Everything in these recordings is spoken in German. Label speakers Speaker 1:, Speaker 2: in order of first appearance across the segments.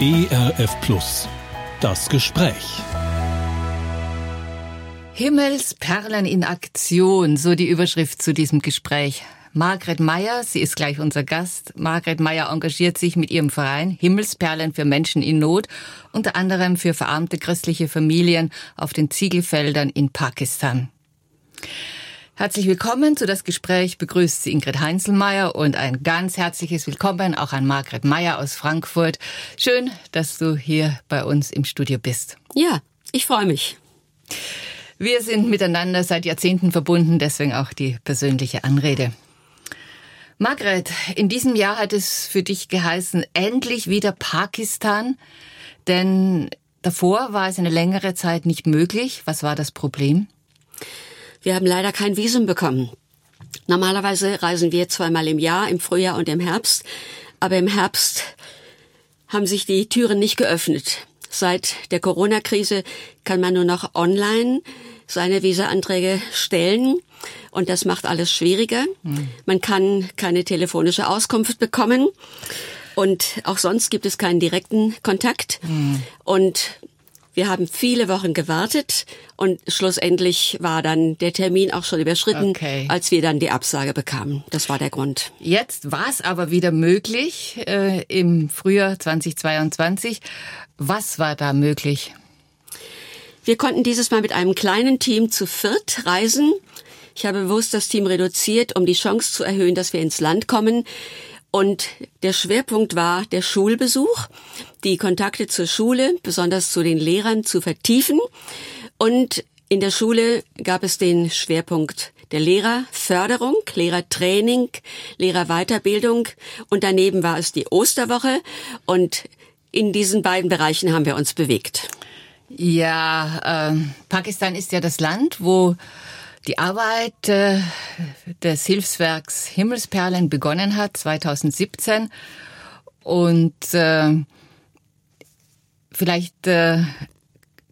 Speaker 1: ERF Plus. Das Gespräch.
Speaker 2: Himmelsperlen in Aktion, so die Überschrift zu diesem Gespräch. Margret Meyer, sie ist gleich unser Gast. Margret Meyer engagiert sich mit ihrem Verein Himmelsperlen für Menschen in Not, unter anderem für verarmte christliche Familien auf den Ziegelfeldern in Pakistan. Herzlich willkommen zu das Gespräch begrüßt sie Ingrid Heinzelmeier und ein ganz herzliches Willkommen auch an Margret Meyer aus Frankfurt. Schön, dass du hier bei uns im Studio bist.
Speaker 3: Ja, ich freue mich.
Speaker 2: Wir sind miteinander seit Jahrzehnten verbunden, deswegen auch die persönliche Anrede. Margret, in diesem Jahr hat es für dich geheißen, endlich wieder Pakistan, denn davor war es eine längere Zeit nicht möglich. Was war das Problem?
Speaker 3: Wir haben leider kein Visum bekommen. Normalerweise reisen wir zweimal im Jahr, im Frühjahr und im Herbst, aber im Herbst haben sich die Türen nicht geöffnet. Seit der Corona-Krise kann man nur noch online seine Visa-Anträge stellen. Und das macht alles schwieriger. Mhm. Man kann keine telefonische Auskunft bekommen. Und auch sonst gibt es keinen direkten Kontakt. Mhm. Und wir haben viele Wochen gewartet und schlussendlich war dann der Termin auch schon überschritten, okay. als wir dann die Absage bekamen. Das war der Grund.
Speaker 2: Jetzt war es aber wieder möglich äh, im Frühjahr 2022. Was war da möglich?
Speaker 3: Wir konnten dieses Mal mit einem kleinen Team zu viert reisen. Ich habe bewusst das Team reduziert, um die Chance zu erhöhen, dass wir ins Land kommen. Und der Schwerpunkt war der Schulbesuch, die Kontakte zur Schule, besonders zu den Lehrern, zu vertiefen. Und in der Schule gab es den Schwerpunkt der Lehrerförderung, Lehrertraining, Lehrerweiterbildung und daneben war es die Osterwoche und in diesen beiden Bereichen haben wir uns bewegt.
Speaker 2: Ja, äh, Pakistan ist ja das Land, wo die Arbeit äh, des Hilfswerks Himmelsperlen begonnen hat, 2017. Und äh, vielleicht äh,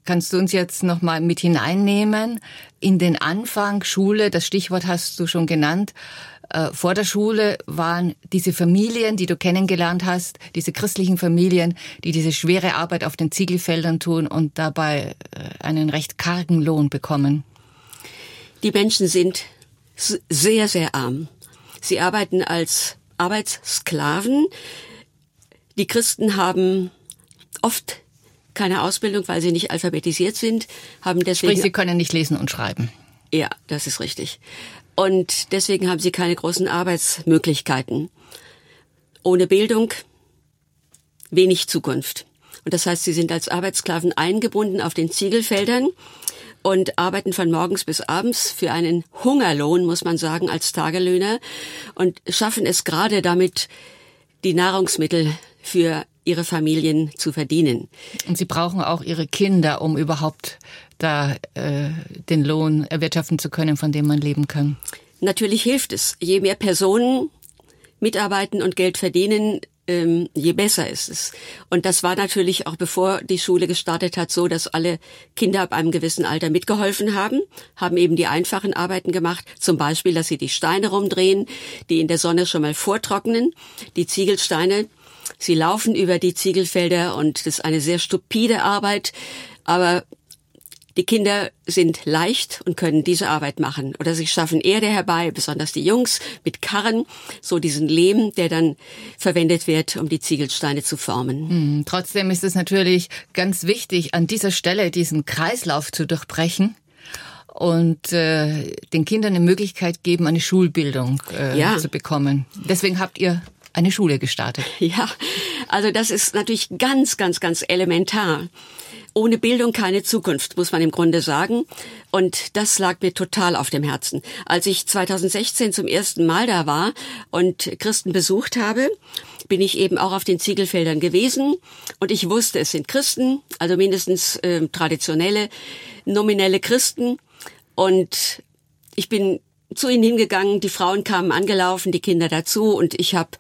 Speaker 2: kannst du uns jetzt noch mal mit hineinnehmen in den Anfang Schule. Das Stichwort hast du schon genannt. Äh, vor der Schule waren diese Familien, die du kennengelernt hast, diese christlichen Familien, die diese schwere Arbeit auf den Ziegelfeldern tun und dabei äh, einen recht kargen Lohn bekommen.
Speaker 3: Die Menschen sind sehr, sehr arm. Sie arbeiten als Arbeitssklaven. Die Christen haben oft keine Ausbildung, weil sie nicht alphabetisiert sind, haben deswegen.
Speaker 2: Sprich, sie können nicht lesen und schreiben.
Speaker 3: Ja, das ist richtig. Und deswegen haben sie keine großen Arbeitsmöglichkeiten. Ohne Bildung wenig Zukunft. Und das heißt, sie sind als Arbeitssklaven eingebunden auf den Ziegelfeldern und arbeiten von morgens bis abends für einen Hungerlohn, muss man sagen, als Tagelöhner und schaffen es gerade damit, die Nahrungsmittel für ihre Familien zu verdienen.
Speaker 2: Und sie brauchen auch ihre Kinder, um überhaupt da äh, den Lohn erwirtschaften zu können, von dem man leben kann.
Speaker 3: Natürlich hilft es. Je mehr Personen mitarbeiten und Geld verdienen, ähm, je besser ist es. Und das war natürlich auch bevor die Schule gestartet hat so, dass alle Kinder ab einem gewissen Alter mitgeholfen haben, haben eben die einfachen Arbeiten gemacht, zum Beispiel, dass sie die Steine rumdrehen, die in der Sonne schon mal vortrocknen, die Ziegelsteine. Sie laufen über die Ziegelfelder und das ist eine sehr stupide Arbeit, aber die Kinder sind leicht und können diese Arbeit machen. Oder sie schaffen Erde herbei, besonders die Jungs, mit Karren, so diesen Lehm, der dann verwendet wird, um die Ziegelsteine zu formen.
Speaker 2: Hm, trotzdem ist es natürlich ganz wichtig, an dieser Stelle diesen Kreislauf zu durchbrechen und äh, den Kindern eine Möglichkeit geben, eine Schulbildung äh, ja. zu bekommen. Deswegen habt ihr eine Schule gestartet.
Speaker 3: Ja, also das ist natürlich ganz, ganz, ganz elementar ohne Bildung keine Zukunft, muss man im Grunde sagen. Und das lag mir total auf dem Herzen. Als ich 2016 zum ersten Mal da war und Christen besucht habe, bin ich eben auch auf den Ziegelfeldern gewesen und ich wusste, es sind Christen, also mindestens äh, traditionelle, nominelle Christen. Und ich bin zu ihnen hingegangen, die Frauen kamen angelaufen, die Kinder dazu. Und ich habe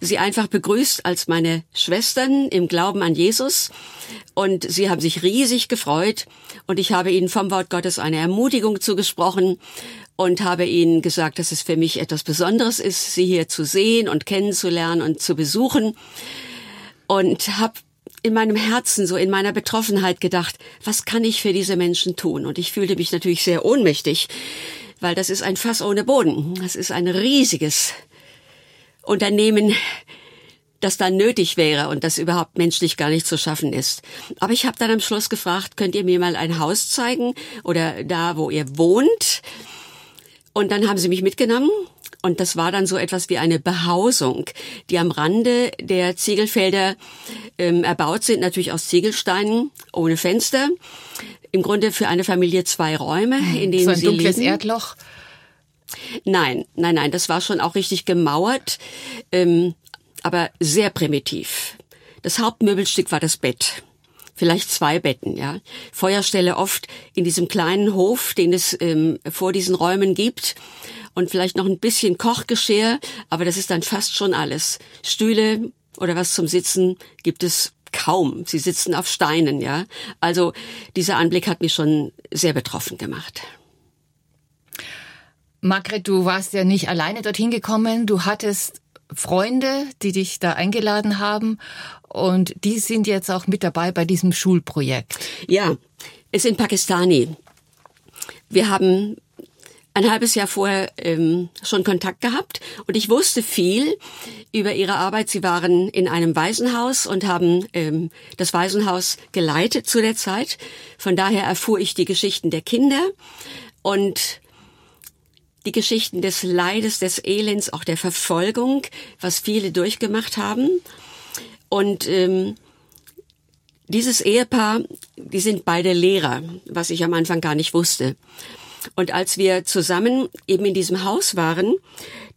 Speaker 3: sie einfach begrüßt als meine Schwestern im Glauben an Jesus. Und sie haben sich riesig gefreut. Und ich habe ihnen vom Wort Gottes eine Ermutigung zugesprochen und habe ihnen gesagt, dass es für mich etwas Besonderes ist, sie hier zu sehen und kennenzulernen und zu besuchen. Und habe in meinem Herzen, so in meiner Betroffenheit gedacht, was kann ich für diese Menschen tun? Und ich fühlte mich natürlich sehr ohnmächtig, weil das ist ein Fass ohne Boden. Das ist ein riesiges Unternehmen, das dann nötig wäre und das überhaupt menschlich gar nicht zu schaffen ist. Aber ich habe dann am Schluss gefragt, könnt ihr mir mal ein Haus zeigen oder da, wo ihr wohnt? Und dann haben sie mich mitgenommen und das war dann so etwas wie eine Behausung, die am Rande der Ziegelfelder ähm, erbaut sind, natürlich aus Ziegelsteinen, ohne Fenster. Im Grunde für eine Familie zwei Räume, in denen
Speaker 2: so ein
Speaker 3: sie
Speaker 2: dunkles
Speaker 3: leben.
Speaker 2: Erdloch.
Speaker 3: Nein, nein, nein, das war schon auch richtig gemauert, ähm, aber sehr primitiv. Das Hauptmöbelstück war das Bett. Vielleicht zwei Betten, ja. Feuerstelle oft in diesem kleinen Hof, den es ähm, vor diesen Räumen gibt. Und vielleicht noch ein bisschen Kochgeschirr, aber das ist dann fast schon alles. Stühle oder was zum Sitzen gibt es kaum. Sie sitzen auf Steinen, ja. Also dieser Anblick hat mich schon sehr betroffen gemacht.
Speaker 2: Margret, du warst ja nicht alleine dorthin gekommen. Du hattest Freunde, die dich da eingeladen haben. Und die sind jetzt auch mit dabei bei diesem Schulprojekt.
Speaker 3: Ja, es sind Pakistani. Wir haben ein halbes Jahr vorher ähm, schon Kontakt gehabt und ich wusste viel über ihre Arbeit. Sie waren in einem Waisenhaus und haben ähm, das Waisenhaus geleitet zu der Zeit. Von daher erfuhr ich die Geschichten der Kinder und die Geschichten des Leides, des Elends, auch der Verfolgung, was viele durchgemacht haben. Und ähm, dieses Ehepaar, die sind beide Lehrer, was ich am Anfang gar nicht wusste. Und als wir zusammen eben in diesem Haus waren,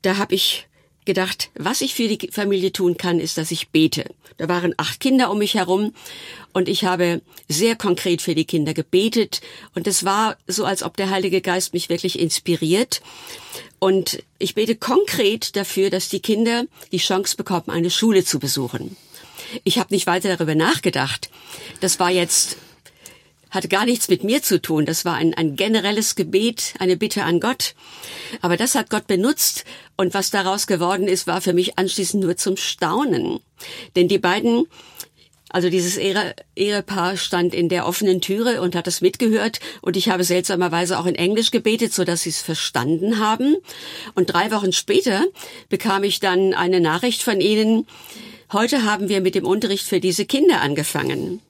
Speaker 3: da habe ich gedacht, was ich für die Familie tun kann, ist, dass ich bete. Da waren acht Kinder um mich herum und ich habe sehr konkret für die Kinder gebetet und es war so, als ob der Heilige Geist mich wirklich inspiriert. Und ich bete konkret dafür, dass die Kinder die Chance bekommen, eine Schule zu besuchen. Ich habe nicht weiter darüber nachgedacht. Das war jetzt hatte gar nichts mit mir zu tun. Das war ein, ein generelles Gebet, eine Bitte an Gott. Aber das hat Gott benutzt und was daraus geworden ist, war für mich anschließend nur zum Staunen. Denn die beiden also dieses Ehe Ehepaar stand in der offenen Türe und hat es mitgehört und ich habe seltsamerweise auch in Englisch gebetet, so dass sie es verstanden haben. Und drei Wochen später bekam ich dann eine Nachricht von ihnen. Heute haben wir mit dem Unterricht für diese Kinder angefangen.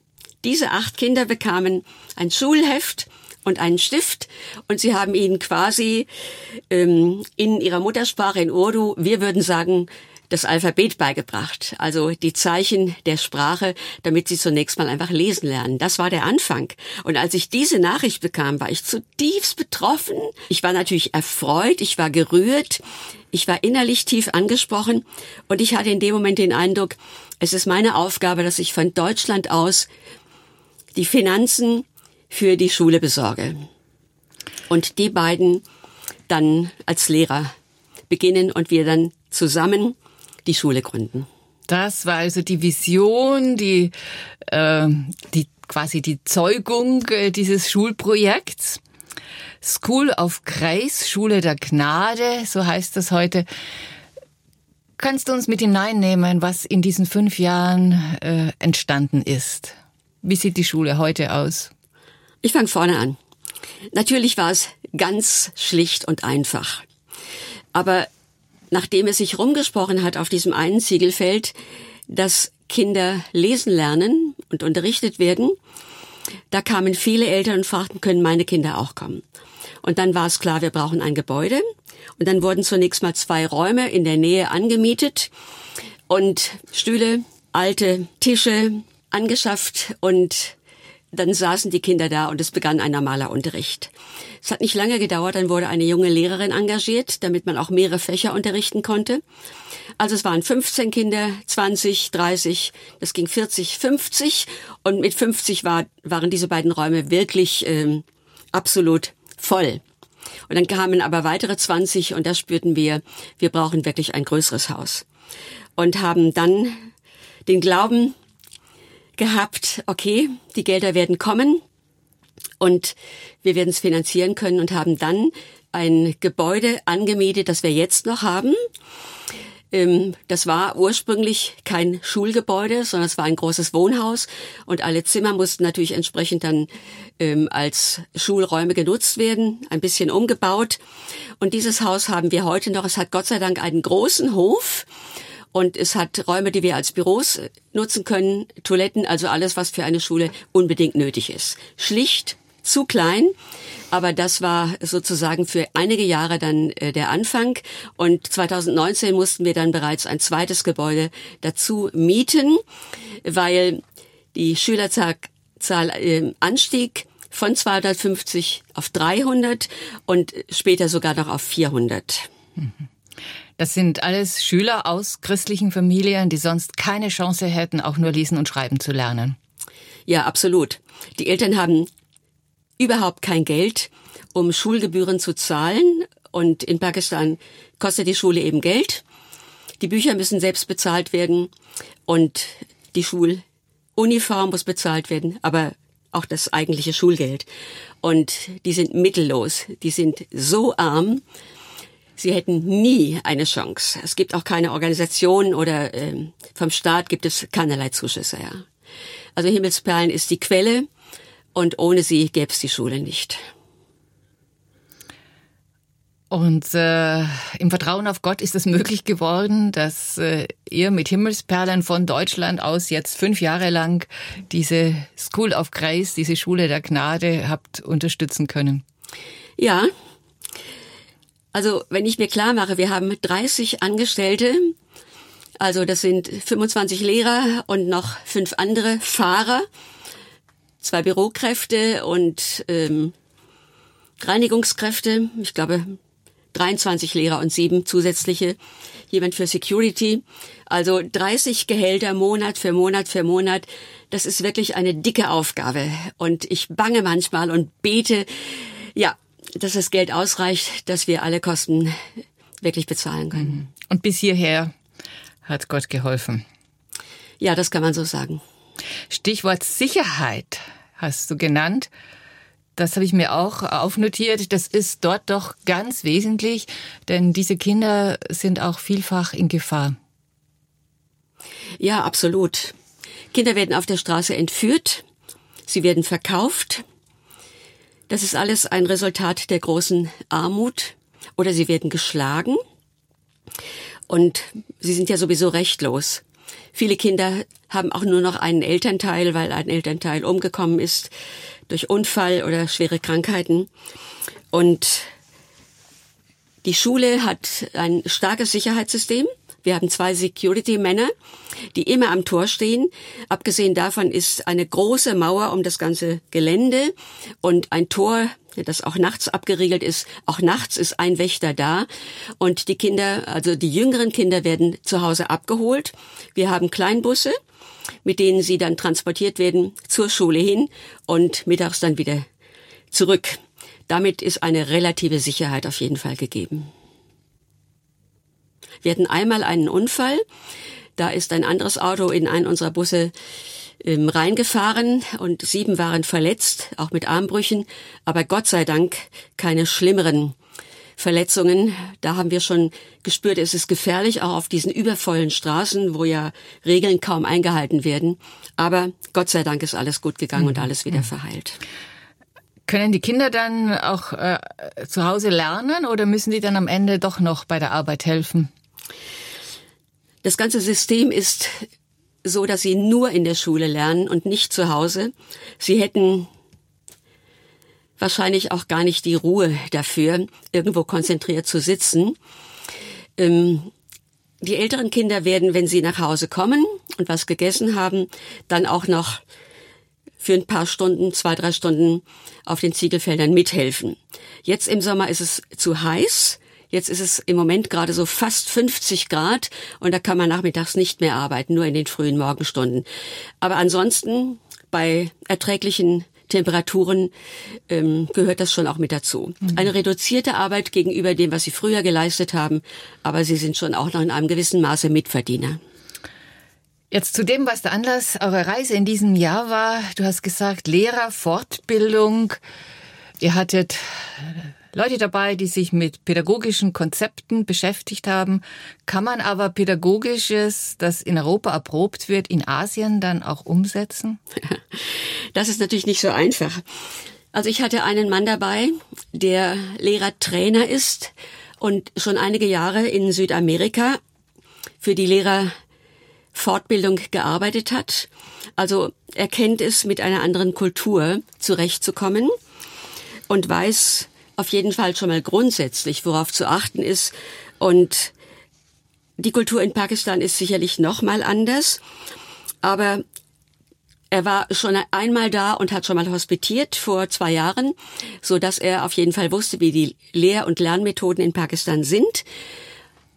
Speaker 3: Diese acht Kinder bekamen ein Schulheft und einen Stift und sie haben ihnen quasi ähm, in ihrer Muttersprache in Urdu, wir würden sagen, das Alphabet beigebracht, also die Zeichen der Sprache, damit sie zunächst mal einfach lesen lernen. Das war der Anfang. Und als ich diese Nachricht bekam, war ich zutiefst betroffen. Ich war natürlich erfreut, ich war gerührt, ich war innerlich tief angesprochen und ich hatte in dem Moment den Eindruck, es ist meine Aufgabe, dass ich von Deutschland aus die Finanzen für die Schule besorge. Und die beiden dann als Lehrer beginnen und wir dann zusammen die Schule gründen.
Speaker 2: Das war also die Vision, die, äh, die quasi die Zeugung äh, dieses Schulprojekts. School of Grace, Schule der Gnade, so heißt das heute. Kannst du uns mit hineinnehmen, was in diesen fünf Jahren äh, entstanden ist? Wie sieht die Schule heute aus?
Speaker 3: Ich fange vorne an. Natürlich war es ganz schlicht und einfach. Aber nachdem es sich rumgesprochen hat auf diesem einen Ziegelfeld, dass Kinder lesen lernen und unterrichtet werden, da kamen viele Eltern und fragten, können meine Kinder auch kommen? Und dann war es klar, wir brauchen ein Gebäude. Und dann wurden zunächst mal zwei Räume in der Nähe angemietet und Stühle, alte Tische, angeschafft und dann saßen die Kinder da und es begann ein normaler Unterricht. Es hat nicht lange gedauert, dann wurde eine junge Lehrerin engagiert, damit man auch mehrere Fächer unterrichten konnte. Also es waren 15 Kinder, 20, 30, das ging 40, 50 und mit 50 war, waren diese beiden Räume wirklich ähm, absolut voll. Und dann kamen aber weitere 20 und da spürten wir, wir brauchen wirklich ein größeres Haus. Und haben dann den Glauben gehabt, okay, die Gelder werden kommen und wir werden es finanzieren können und haben dann ein Gebäude angemietet, das wir jetzt noch haben. Ähm, das war ursprünglich kein Schulgebäude, sondern es war ein großes Wohnhaus und alle Zimmer mussten natürlich entsprechend dann ähm, als Schulräume genutzt werden, ein bisschen umgebaut. Und dieses Haus haben wir heute noch. Es hat Gott sei Dank einen großen Hof. Und es hat Räume, die wir als Büros nutzen können, Toiletten, also alles, was für eine Schule unbedingt nötig ist. Schlicht, zu klein. Aber das war sozusagen für einige Jahre dann äh, der Anfang. Und 2019 mussten wir dann bereits ein zweites Gebäude dazu mieten, weil die Schülerzahl äh, anstieg von 250 auf 300 und später sogar noch auf 400.
Speaker 2: Das sind alles Schüler aus christlichen Familien, die sonst keine Chance hätten, auch nur lesen und schreiben zu lernen.
Speaker 3: Ja, absolut. Die Eltern haben überhaupt kein Geld, um Schulgebühren zu zahlen. Und in Pakistan kostet die Schule eben Geld. Die Bücher müssen selbst bezahlt werden und die Schuluniform muss bezahlt werden, aber auch das eigentliche Schulgeld. Und die sind mittellos, die sind so arm, sie hätten nie eine Chance. Es gibt auch keine Organisation oder äh, vom Staat gibt es keinerlei Zuschüsse. Ja. Also Himmelsperlen ist die Quelle und ohne sie gäbe es die Schule nicht.
Speaker 2: Und äh, im Vertrauen auf Gott ist es möglich geworden, dass äh, ihr mit Himmelsperlen von Deutschland aus jetzt fünf Jahre lang diese School of Grace, diese Schule der Gnade habt unterstützen können.
Speaker 3: Ja. Also wenn ich mir klar mache, wir haben 30 Angestellte, also das sind 25 Lehrer und noch fünf andere Fahrer, zwei Bürokräfte und ähm, Reinigungskräfte. Ich glaube 23 Lehrer und sieben zusätzliche, jemand für Security. Also 30 Gehälter Monat für Monat für Monat. Das ist wirklich eine dicke Aufgabe. Und ich bange manchmal und bete, ja, dass das Geld ausreicht, dass wir alle Kosten wirklich bezahlen können. Mhm.
Speaker 2: Und bis hierher hat Gott geholfen.
Speaker 3: Ja, das kann man so sagen.
Speaker 2: Stichwort Sicherheit hast du genannt. Das habe ich mir auch aufnotiert. Das ist dort doch ganz wesentlich, denn diese Kinder sind auch vielfach in Gefahr.
Speaker 3: Ja, absolut. Kinder werden auf der Straße entführt, sie werden verkauft. Das ist alles ein Resultat der großen Armut oder sie werden geschlagen und sie sind ja sowieso rechtlos. Viele Kinder haben auch nur noch einen Elternteil, weil ein Elternteil umgekommen ist durch Unfall oder schwere Krankheiten. Und die Schule hat ein starkes Sicherheitssystem. Wir haben zwei Security-Männer, die immer am Tor stehen. Abgesehen davon ist eine große Mauer um das ganze Gelände und ein Tor, das auch nachts abgeriegelt ist. Auch nachts ist ein Wächter da. Und die Kinder, also die jüngeren Kinder werden zu Hause abgeholt. Wir haben Kleinbusse mit denen sie dann transportiert werden zur Schule hin und mittags dann wieder zurück. Damit ist eine relative Sicherheit auf jeden Fall gegeben. Wir hatten einmal einen Unfall. Da ist ein anderes Auto in einen unserer Busse ähm, reingefahren und sieben waren verletzt, auch mit Armbrüchen, aber Gott sei Dank keine schlimmeren Verletzungen. Da haben wir schon gespürt, es ist gefährlich, auch auf diesen übervollen Straßen, wo ja Regeln kaum eingehalten werden. Aber Gott sei Dank ist alles gut gegangen mhm. und alles wieder mhm. verheilt.
Speaker 2: Können die Kinder dann auch äh, zu Hause lernen oder müssen die dann am Ende doch noch bei der Arbeit helfen?
Speaker 3: Das ganze System ist so, dass sie nur in der Schule lernen und nicht zu Hause. Sie hätten wahrscheinlich auch gar nicht die Ruhe dafür, irgendwo konzentriert zu sitzen. Ähm, die älteren Kinder werden, wenn sie nach Hause kommen und was gegessen haben, dann auch noch für ein paar Stunden, zwei, drei Stunden auf den Ziegelfeldern mithelfen. Jetzt im Sommer ist es zu heiß. Jetzt ist es im Moment gerade so fast 50 Grad und da kann man nachmittags nicht mehr arbeiten, nur in den frühen Morgenstunden. Aber ansonsten bei erträglichen Temperaturen ähm, gehört das schon auch mit dazu. Mhm. Eine reduzierte Arbeit gegenüber dem, was sie früher geleistet haben, aber sie sind schon auch noch in einem gewissen Maße Mitverdiener.
Speaker 2: Jetzt zu dem, was der Anlass eurer Reise in diesem Jahr war. Du hast gesagt, Lehrerfortbildung. Ihr hattet Leute dabei, die sich mit pädagogischen Konzepten beschäftigt haben. Kann man aber pädagogisches, das in Europa erprobt wird, in Asien dann auch umsetzen?
Speaker 3: Das ist natürlich nicht so einfach. Also ich hatte einen Mann dabei, der Lehrertrainer ist und schon einige Jahre in Südamerika für die Lehrerfortbildung gearbeitet hat. Also er kennt es, mit einer anderen Kultur zurechtzukommen und weiß auf jeden Fall schon mal grundsätzlich, worauf zu achten ist. Und die Kultur in Pakistan ist sicherlich noch mal anders. Aber er war schon einmal da und hat schon mal hospitiert vor zwei Jahren, so dass er auf jeden Fall wusste, wie die Lehr- und Lernmethoden in Pakistan sind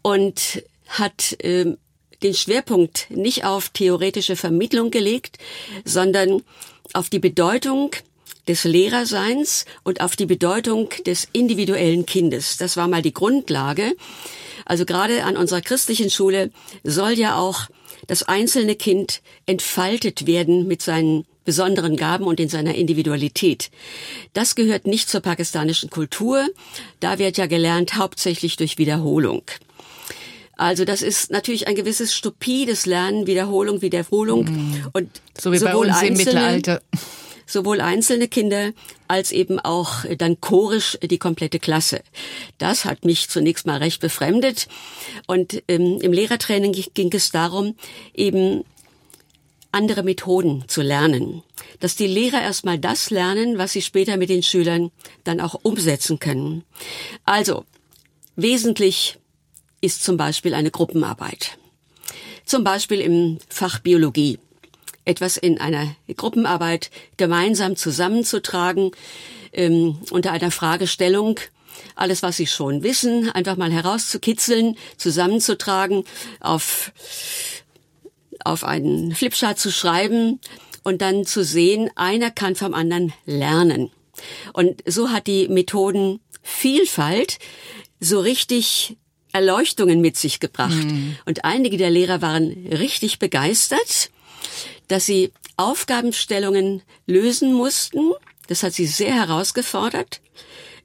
Speaker 3: und hat äh, den Schwerpunkt nicht auf theoretische Vermittlung gelegt, sondern auf die Bedeutung des Lehrerseins und auf die Bedeutung des individuellen Kindes. Das war mal die Grundlage. Also gerade an unserer christlichen Schule soll ja auch das einzelne Kind entfaltet werden mit seinen besonderen Gaben und in seiner Individualität. Das gehört nicht zur pakistanischen Kultur. Da wird ja gelernt hauptsächlich durch Wiederholung. Also das ist natürlich ein gewisses stupides Lernen, Wiederholung, Wiederholung
Speaker 2: mhm. und so wie bei uns im Mittelalter
Speaker 3: sowohl einzelne Kinder als eben auch dann chorisch die komplette Klasse. Das hat mich zunächst mal recht befremdet. Und ähm, im Lehrertraining ging es darum, eben andere Methoden zu lernen. Dass die Lehrer erstmal das lernen, was sie später mit den Schülern dann auch umsetzen können. Also, wesentlich ist zum Beispiel eine Gruppenarbeit. Zum Beispiel im Fach Biologie etwas in einer Gruppenarbeit gemeinsam zusammenzutragen, ähm, unter einer Fragestellung, alles, was Sie schon wissen, einfach mal herauszukitzeln, zusammenzutragen, auf, auf einen Flipchart zu schreiben und dann zu sehen, einer kann vom anderen lernen. Und so hat die Methodenvielfalt so richtig Erleuchtungen mit sich gebracht. Mhm. Und einige der Lehrer waren richtig begeistert dass sie Aufgabenstellungen lösen mussten. Das hat sie sehr herausgefordert.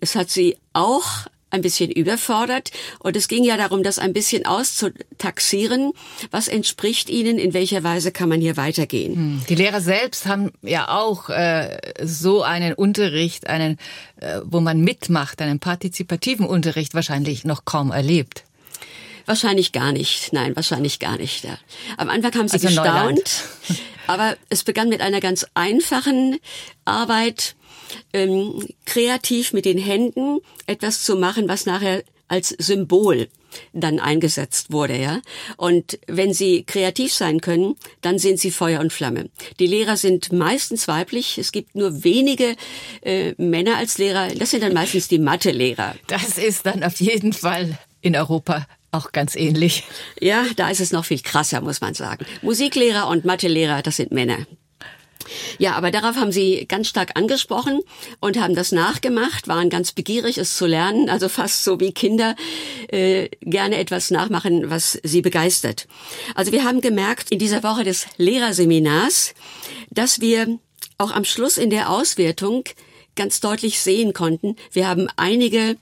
Speaker 3: Es hat sie auch ein bisschen überfordert. Und es ging ja darum, das ein bisschen auszutaxieren. Was entspricht ihnen? In welcher Weise kann man hier weitergehen? Hm.
Speaker 2: Die Lehrer selbst haben ja auch äh, so einen Unterricht, einen, äh, wo man mitmacht, einen partizipativen Unterricht wahrscheinlich noch kaum erlebt.
Speaker 3: Wahrscheinlich gar nicht. Nein, wahrscheinlich gar nicht. Ja. Am Anfang haben sie also gestaunt. Aber es begann mit einer ganz einfachen Arbeit, ähm, kreativ mit den Händen etwas zu machen, was nachher als Symbol dann eingesetzt wurde, ja. Und wenn sie kreativ sein können, dann sind sie Feuer und Flamme. Die Lehrer sind meistens weiblich. Es gibt nur wenige äh, Männer als Lehrer. Das sind dann meistens die Mathelehrer.
Speaker 2: Das ist dann auf jeden Fall in Europa auch ganz ähnlich.
Speaker 3: Ja, da ist es noch viel krasser, muss man sagen. Musiklehrer und Mathelehrer, das sind Männer. Ja, aber darauf haben sie ganz stark angesprochen und haben das nachgemacht, waren ganz begierig, es zu lernen, also fast so wie Kinder äh, gerne etwas nachmachen, was sie begeistert. Also wir haben gemerkt in dieser Woche des Lehrerseminars, dass wir auch am Schluss in der Auswertung ganz deutlich sehen konnten, wir haben einige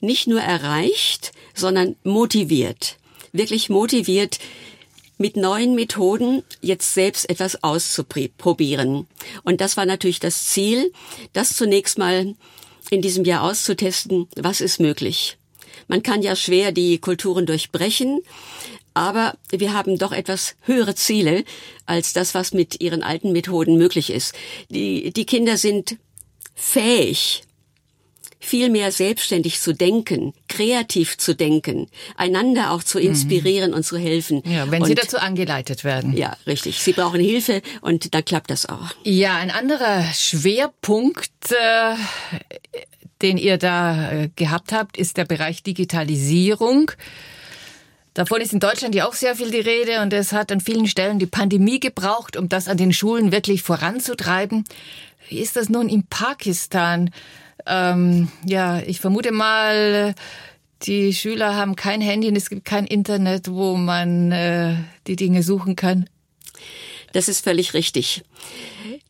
Speaker 3: nicht nur erreicht, sondern motiviert. Wirklich motiviert, mit neuen Methoden jetzt selbst etwas auszuprobieren. Und das war natürlich das Ziel, das zunächst mal in diesem Jahr auszutesten, was ist möglich. Man kann ja schwer die Kulturen durchbrechen, aber wir haben doch etwas höhere Ziele als das, was mit ihren alten Methoden möglich ist. Die, die Kinder sind fähig, viel mehr selbstständig zu denken, kreativ zu denken, einander auch zu inspirieren mhm. und zu helfen.
Speaker 2: Ja, wenn und, sie dazu angeleitet werden.
Speaker 3: Ja, richtig. Sie brauchen Hilfe und dann klappt das auch.
Speaker 2: Ja, ein anderer Schwerpunkt, äh, den ihr da äh, gehabt habt, ist der Bereich Digitalisierung. Davon ist in Deutschland ja auch sehr viel die Rede und es hat an vielen Stellen die Pandemie gebraucht, um das an den Schulen wirklich voranzutreiben. Wie ist das nun in Pakistan? Ähm, ja, ich vermute mal, die Schüler haben kein Handy und es gibt kein Internet, wo man äh, die Dinge suchen kann.
Speaker 3: Das ist völlig richtig.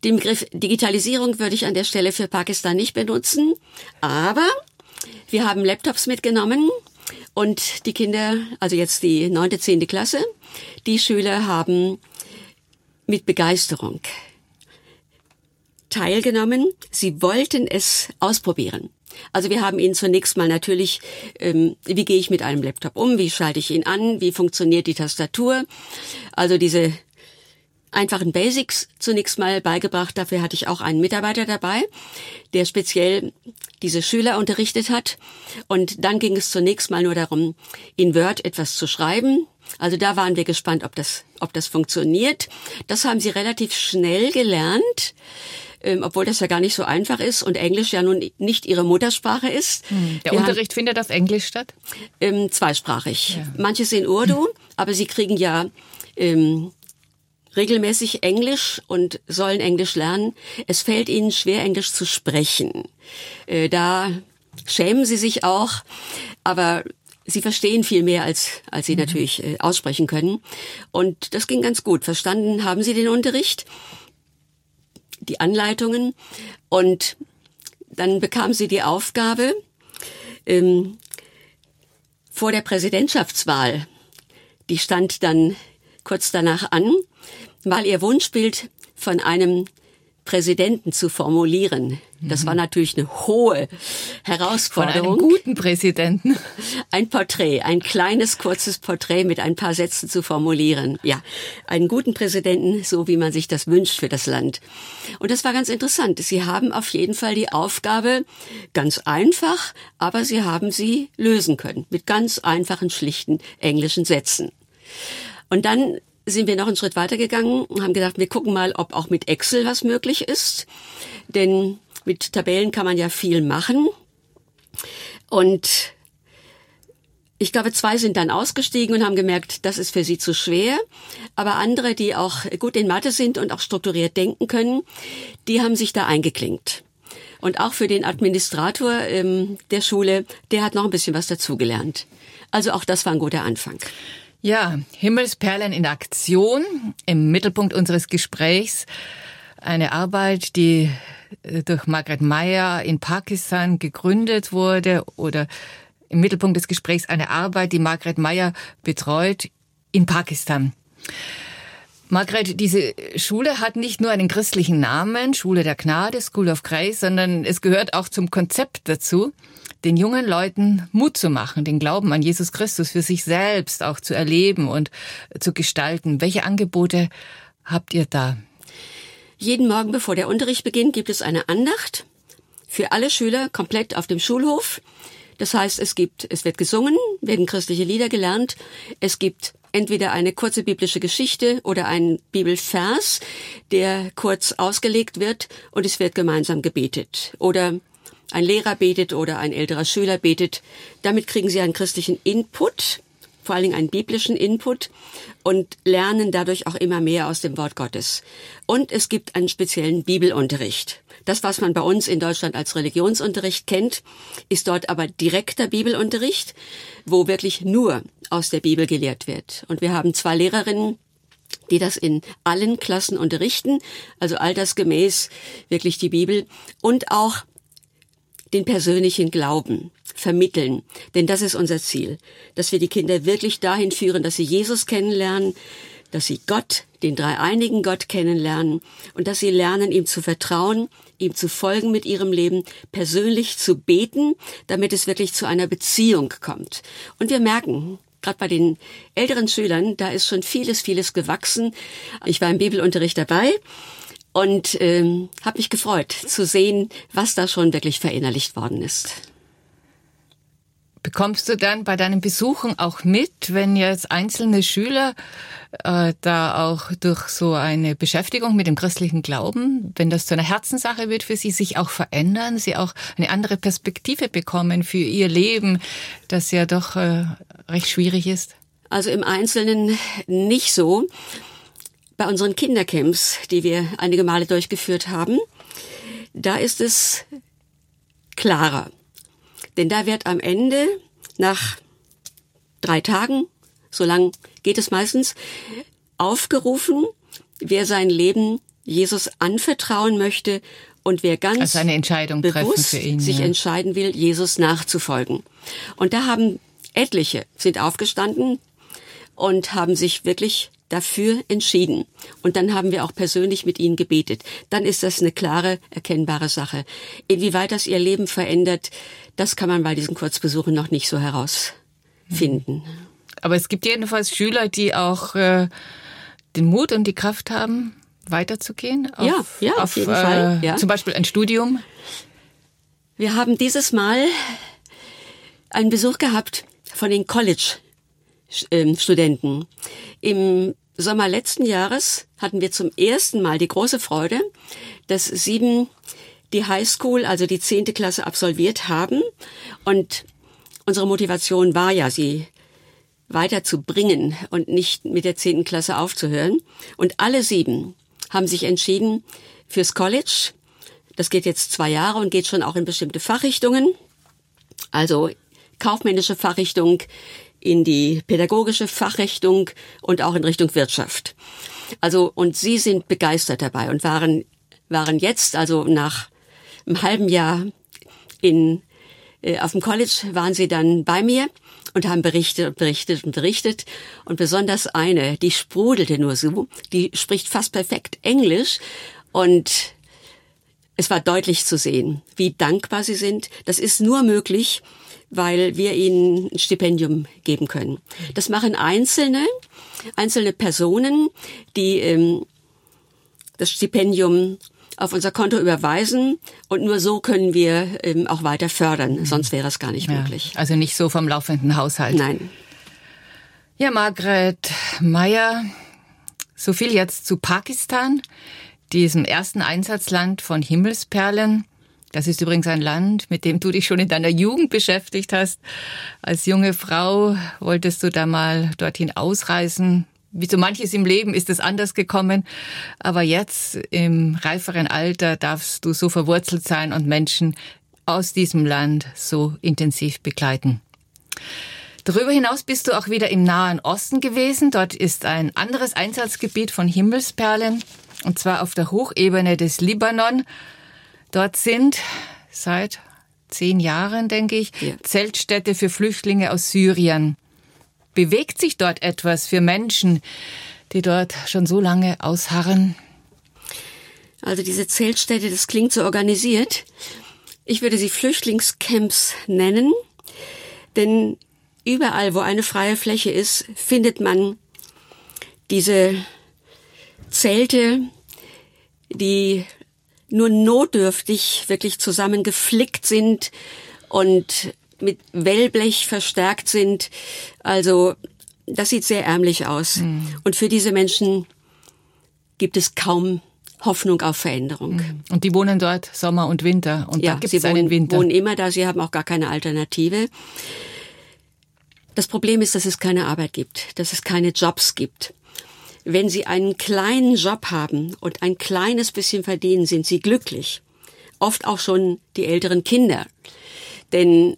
Speaker 3: Den Begriff Digitalisierung würde ich an der Stelle für Pakistan nicht benutzen, aber Wir haben Laptops mitgenommen und die Kinder, also jetzt die neunte, zehnte Klasse, die Schüler haben mit Begeisterung teilgenommen. Sie wollten es ausprobieren. Also wir haben ihn zunächst mal natürlich, ähm, wie gehe ich mit einem Laptop um, wie schalte ich ihn an, wie funktioniert die Tastatur. Also diese einfachen Basics zunächst mal beigebracht. Dafür hatte ich auch einen Mitarbeiter dabei, der speziell diese Schüler unterrichtet hat. Und dann ging es zunächst mal nur darum, in Word etwas zu schreiben. Also da waren wir gespannt, ob das, ob das funktioniert. Das haben sie relativ schnell gelernt ähm, obwohl das ja gar nicht so einfach ist und Englisch ja nun nicht ihre Muttersprache ist.
Speaker 2: Hm. Der Wir Unterricht haben, findet auf Englisch statt?
Speaker 3: Ähm, zweisprachig. Ja. Manches in Urdu, hm. aber sie kriegen ja ähm, regelmäßig Englisch und sollen Englisch lernen. Es fällt ihnen schwer, Englisch zu sprechen. Äh, da schämen sie sich auch, aber sie verstehen viel mehr, als, als sie mhm. natürlich äh, aussprechen können. Und das ging ganz gut. Verstanden haben sie den Unterricht die Anleitungen. Und dann bekam sie die Aufgabe, ähm, vor der Präsidentschaftswahl, die stand dann kurz danach an, mal ihr Wunschbild von einem Präsidenten zu formulieren. Das war natürlich eine hohe Herausforderung.
Speaker 2: Von einem guten Präsidenten.
Speaker 3: Ein Porträt, ein kleines, kurzes Porträt mit ein paar Sätzen zu formulieren. Ja, einen guten Präsidenten, so wie man sich das wünscht für das Land. Und das war ganz interessant. Sie haben auf jeden Fall die Aufgabe, ganz einfach, aber sie haben sie lösen können. Mit ganz einfachen, schlichten englischen Sätzen. Und dann sind wir noch einen Schritt weitergegangen und haben gedacht, wir gucken mal, ob auch mit Excel was möglich ist. Denn mit Tabellen kann man ja viel machen. Und ich glaube, zwei sind dann ausgestiegen und haben gemerkt, das ist für sie zu schwer. Aber andere, die auch gut in Mathe sind und auch strukturiert denken können, die haben sich da eingeklinkt. Und auch für den Administrator ähm, der Schule, der hat noch ein bisschen was dazugelernt. Also auch das war ein guter Anfang.
Speaker 2: Ja, Himmelsperlen in Aktion im Mittelpunkt unseres Gesprächs. Eine Arbeit, die äh, durch Margaret Meyer in Pakistan gegründet wurde oder im Mittelpunkt des Gesprächs eine Arbeit, die Margaret Meyer betreut in Pakistan. Margret, diese Schule hat nicht nur einen christlichen Namen, Schule der Gnade, School of Grace, sondern es gehört auch zum Konzept dazu, den jungen Leuten Mut zu machen, den Glauben an Jesus Christus für sich selbst auch zu erleben und zu gestalten. Welche Angebote habt ihr da?
Speaker 3: Jeden Morgen, bevor der Unterricht beginnt, gibt es eine Andacht für alle Schüler komplett auf dem Schulhof. Das heißt, es gibt, es wird gesungen, werden christliche Lieder gelernt, es gibt entweder eine kurze biblische Geschichte oder ein Bibelvers, der kurz ausgelegt wird und es wird gemeinsam gebetet. Oder ein Lehrer betet oder ein älterer Schüler betet. Damit kriegen sie einen christlichen Input, vor allen Dingen einen biblischen Input und lernen dadurch auch immer mehr aus dem Wort Gottes. Und es gibt einen speziellen Bibelunterricht. Das, was man bei uns in Deutschland als Religionsunterricht kennt, ist dort aber direkter Bibelunterricht, wo wirklich nur aus der Bibel gelehrt wird. Und wir haben zwei Lehrerinnen, die das in allen Klassen unterrichten, also altersgemäß wirklich die Bibel und auch den persönlichen Glauben vermitteln. Denn das ist unser Ziel, dass wir die Kinder wirklich dahin führen, dass sie Jesus kennenlernen, dass sie Gott, den dreieinigen Gott kennenlernen und dass sie lernen, ihm zu vertrauen, ihm zu folgen mit ihrem Leben, persönlich zu beten, damit es wirklich zu einer Beziehung kommt. Und wir merken, gerade bei den älteren Schülern, da ist schon vieles, vieles gewachsen. Ich war im Bibelunterricht dabei und ähm, habe mich gefreut zu sehen, was da schon wirklich verinnerlicht worden ist.
Speaker 2: Bekommst du dann bei deinen Besuchen auch mit, wenn jetzt einzelne Schüler äh, da auch durch so eine Beschäftigung mit dem christlichen Glauben, wenn das zu einer Herzenssache wird für sie, sich auch verändern, sie auch eine andere Perspektive bekommen für ihr Leben, das ja doch äh, recht schwierig ist?
Speaker 3: Also im Einzelnen nicht so. Bei unseren Kindercamps, die wir einige Male durchgeführt haben, da ist es klarer. Denn da wird am Ende nach drei Tagen, so lang geht es meistens, aufgerufen, wer sein Leben Jesus anvertrauen möchte und wer ganz
Speaker 2: also eine Entscheidung
Speaker 3: bewusst
Speaker 2: ihn,
Speaker 3: sich
Speaker 2: ja.
Speaker 3: entscheiden will, Jesus nachzufolgen. Und da haben etliche sind aufgestanden und haben sich wirklich dafür entschieden. Und dann haben wir auch persönlich mit ihnen gebetet. Dann ist das eine klare, erkennbare Sache. Inwieweit das ihr Leben verändert, das kann man bei diesen Kurzbesuchen noch nicht so herausfinden.
Speaker 2: Aber es gibt jedenfalls Schüler, die auch äh, den Mut und die Kraft haben, weiterzugehen.
Speaker 3: Auf, ja, ja, auf, auf jeden äh, Fall. Ja.
Speaker 2: Zum Beispiel ein Studium.
Speaker 3: Wir haben dieses Mal einen Besuch gehabt von den College-Studenten. Im Sommer letzten Jahres hatten wir zum ersten Mal die große Freude, dass sieben die Highschool, also die zehnte Klasse absolviert haben. Und unsere Motivation war ja, sie weiterzubringen und nicht mit der zehnten Klasse aufzuhören. Und alle sieben haben sich entschieden fürs College. Das geht jetzt zwei Jahre und geht schon auch in bestimmte Fachrichtungen. Also kaufmännische Fachrichtung, in die pädagogische Fachrichtung und auch in Richtung Wirtschaft. Also, und Sie sind begeistert dabei und waren, waren jetzt, also nach einem halben Jahr in, äh, auf dem College waren Sie dann bei mir und haben berichtet und berichtet und berichtet. Und besonders eine, die sprudelte nur so, die spricht fast perfekt Englisch und es war deutlich zu sehen, wie dankbar sie sind. Das ist nur möglich, weil wir ihnen ein Stipendium geben können. Das machen Einzelne, einzelne Personen, die ähm, das Stipendium auf unser Konto überweisen und nur so können wir ähm, auch weiter fördern. Sonst wäre es gar nicht ja, möglich.
Speaker 2: Also nicht so vom laufenden Haushalt.
Speaker 3: Nein.
Speaker 2: Ja, Margret Meyer, so viel jetzt zu Pakistan, diesem ersten Einsatzland von Himmelsperlen. Das ist übrigens ein Land, mit dem du dich schon in deiner Jugend beschäftigt hast. Als junge Frau wolltest du da mal dorthin ausreisen. Wie so manches im Leben ist es anders gekommen. Aber jetzt im reiferen Alter darfst du so verwurzelt sein und Menschen aus diesem Land so intensiv begleiten. Darüber hinaus bist du auch wieder im Nahen Osten gewesen. Dort ist ein anderes Einsatzgebiet von Himmelsperlen, und zwar auf der Hochebene des Libanon. Dort sind seit zehn Jahren, denke ich, ja. Zeltstädte für Flüchtlinge aus Syrien. Bewegt sich dort etwas für Menschen, die dort schon so lange ausharren?
Speaker 3: Also diese Zeltstädte, das klingt so organisiert. Ich würde sie Flüchtlingscamps nennen, denn überall, wo eine freie Fläche ist, findet man diese Zelte, die nur notdürftig wirklich zusammengeflickt sind und mit Wellblech verstärkt sind. Also das sieht sehr ärmlich aus. Mhm. Und für diese Menschen gibt es kaum Hoffnung auf Veränderung. Mhm.
Speaker 2: Und die wohnen dort Sommer und Winter und
Speaker 3: ja,
Speaker 2: da gibt
Speaker 3: es
Speaker 2: einen Winter.
Speaker 3: wohnen immer da, sie haben auch gar keine Alternative. Das Problem ist, dass es keine Arbeit gibt, dass es keine Jobs gibt. Wenn Sie einen kleinen Job haben und ein kleines bisschen verdienen, sind Sie glücklich. Oft auch schon die älteren Kinder. Denn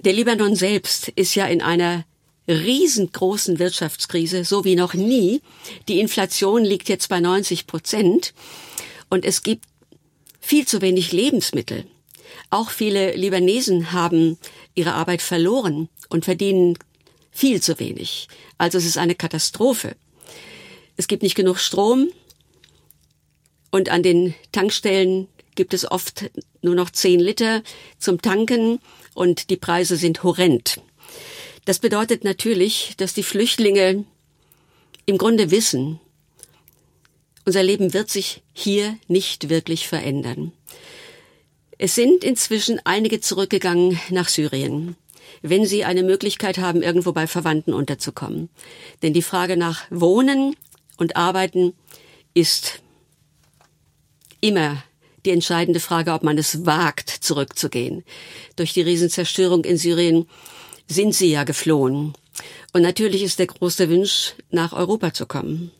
Speaker 3: der Libanon selbst ist ja in einer riesengroßen Wirtschaftskrise, so wie noch nie. Die Inflation liegt jetzt bei 90 Prozent und es gibt viel zu wenig Lebensmittel. Auch viele Libanesen haben ihre Arbeit verloren und verdienen viel zu wenig. Also es ist eine Katastrophe. Es gibt nicht genug Strom und an den Tankstellen gibt es oft nur noch zehn Liter zum Tanken und die Preise sind horrend. Das bedeutet natürlich, dass die Flüchtlinge im Grunde wissen, unser Leben wird sich hier nicht wirklich verändern. Es sind inzwischen einige zurückgegangen nach Syrien wenn sie eine Möglichkeit haben, irgendwo bei Verwandten unterzukommen. Denn die Frage nach Wohnen und Arbeiten ist immer die entscheidende Frage, ob man es wagt, zurückzugehen. Durch die Riesenzerstörung in Syrien sind sie ja geflohen. Und natürlich ist der große Wunsch, nach Europa zu kommen.